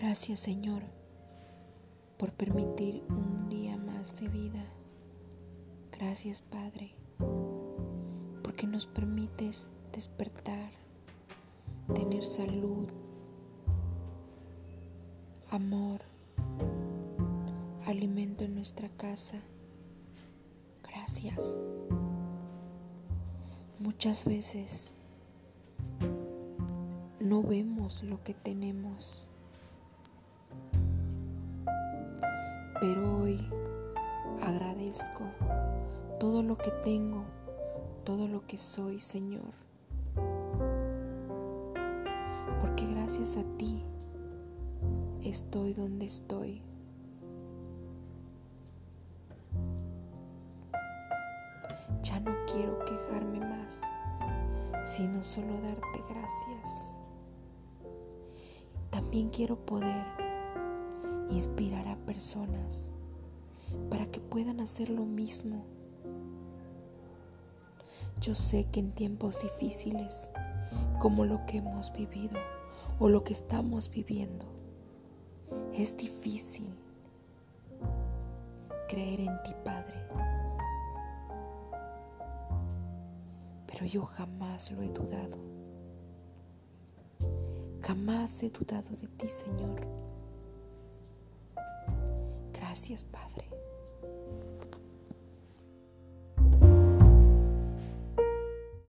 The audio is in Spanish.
Gracias Señor por permitir un día más de vida. Gracias Padre porque nos permites despertar, tener salud, amor, alimento en nuestra casa. Gracias. Muchas veces no vemos lo que tenemos, pero hoy agradezco todo lo que tengo, todo lo que soy, Señor, porque gracias a ti estoy donde estoy. Ya no quiero quejarme más, sino solo darte gracias. También quiero poder inspirar a personas para que puedan hacer lo mismo. Yo sé que en tiempos difíciles, como lo que hemos vivido o lo que estamos viviendo, es difícil creer en ti, Padre. Pero yo jamás lo he dudado. Jamás he dudado de ti, Señor. Gracias, Padre.